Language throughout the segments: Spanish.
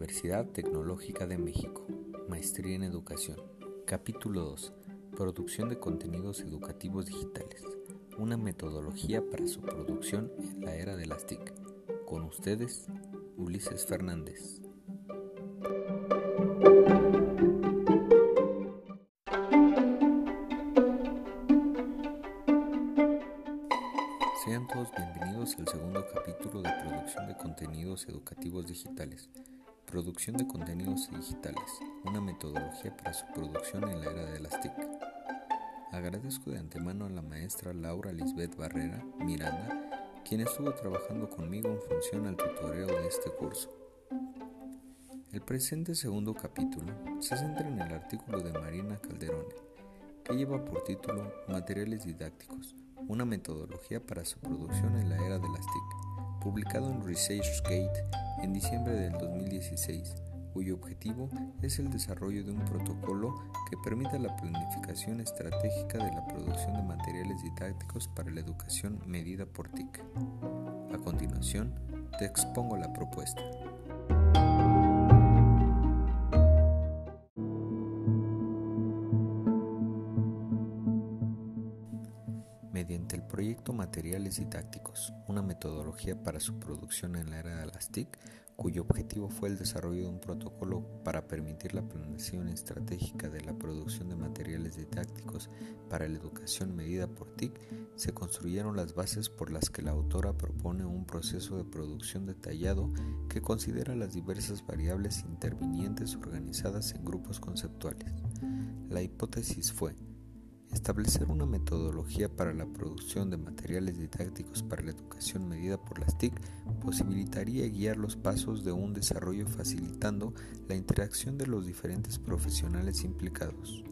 Universidad Tecnológica de México. Maestría en Educación. Capítulo 2. Producción de contenidos educativos digitales. Una metodología para su producción en la era de las TIC. Con ustedes, Ulises Fernández. Sean todos bienvenidos al segundo capítulo de Producción de Contenidos Educativos Digitales. Producción de contenidos digitales, una metodología para su producción en la era de las TIC. Agradezco de antemano a la maestra Laura Lisbeth Barrera Miranda, quien estuvo trabajando conmigo en función al tutorial de este curso. El presente segundo capítulo se centra en el artículo de Marina Calderone, que lleva por título Materiales didácticos, una metodología para su producción en la era de las TIC, publicado en ResearchGate en diciembre del 2016, cuyo objetivo es el desarrollo de un protocolo que permita la planificación estratégica de la producción de materiales didácticos para la educación medida por TIC. A continuación, te expongo la propuesta. Mediante el proyecto Materiales Didácticos, una metodología para su producción en la era de las TIC, cuyo objetivo fue el desarrollo de un protocolo para permitir la planeación estratégica de la producción de materiales didácticos para la educación medida por TIC, se construyeron las bases por las que la autora propone un proceso de producción detallado que considera las diversas variables intervinientes organizadas en grupos conceptuales. La hipótesis fue Establecer una metodología para la producción de materiales didácticos para la educación medida por las TIC posibilitaría guiar los pasos de un desarrollo facilitando la interacción de los diferentes profesionales implicados.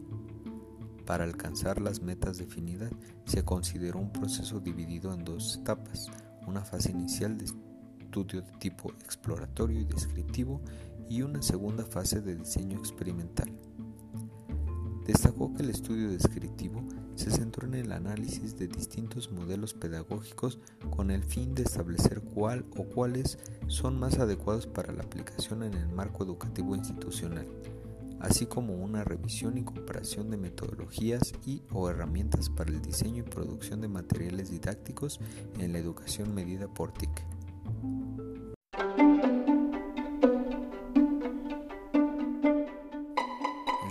Para alcanzar las metas definidas se consideró un proceso dividido en dos etapas, una fase inicial de estudio de tipo exploratorio y descriptivo y una segunda fase de diseño experimental. El estudio descriptivo se centró en el análisis de distintos modelos pedagógicos con el fin de establecer cuál o cuáles son más adecuados para la aplicación en el marco educativo institucional, así como una revisión y comparación de metodologías y o herramientas para el diseño y producción de materiales didácticos en la educación medida por TIC.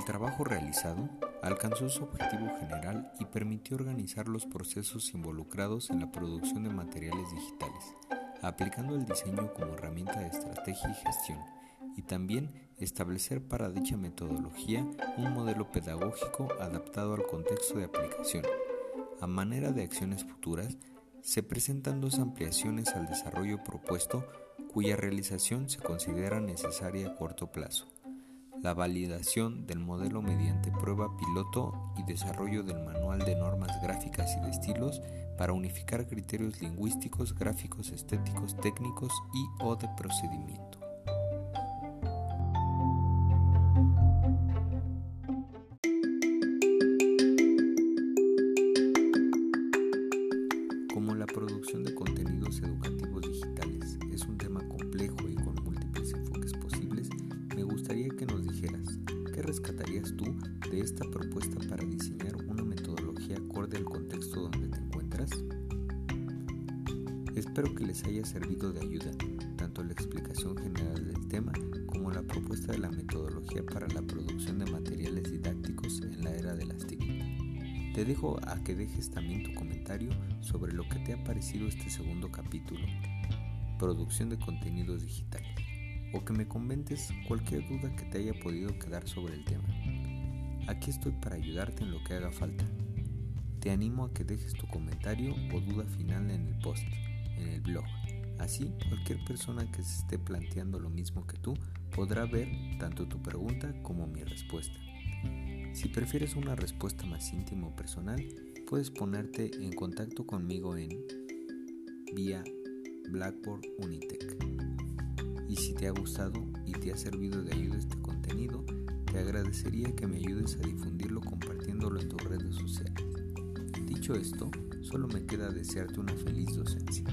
trabajo realizado alcanzó su objetivo general y permitió organizar los procesos involucrados en la producción de materiales digitales, aplicando el diseño como herramienta de estrategia y gestión, y también establecer para dicha metodología un modelo pedagógico adaptado al contexto de aplicación. A manera de acciones futuras, se presentan dos ampliaciones al desarrollo propuesto cuya realización se considera necesaria a corto plazo la validación del modelo mediante prueba piloto y desarrollo del manual de normas gráficas y de estilos para unificar criterios lingüísticos, gráficos, estéticos, técnicos y o de procedimiento. Rescatarías tú de esta propuesta para diseñar una metodología acorde al contexto donde te encuentras? Espero que les haya servido de ayuda tanto la explicación general del tema como la propuesta de la metodología para la producción de materiales didácticos en la era de las TIC. Te dejo a que dejes también tu comentario sobre lo que te ha parecido este segundo capítulo, producción de contenidos digitales o que me comentes cualquier duda que te haya podido quedar sobre el tema. Aquí estoy para ayudarte en lo que haga falta. Te animo a que dejes tu comentario o duda final en el post, en el blog. Así, cualquier persona que se esté planteando lo mismo que tú podrá ver tanto tu pregunta como mi respuesta. Si prefieres una respuesta más íntima o personal, puedes ponerte en contacto conmigo en vía Blackboard Unitec. Y si te ha gustado y te ha servido de ayuda este contenido, te agradecería que me ayudes a difundirlo compartiéndolo en tus redes sociales. Dicho esto, solo me queda desearte una feliz docencia.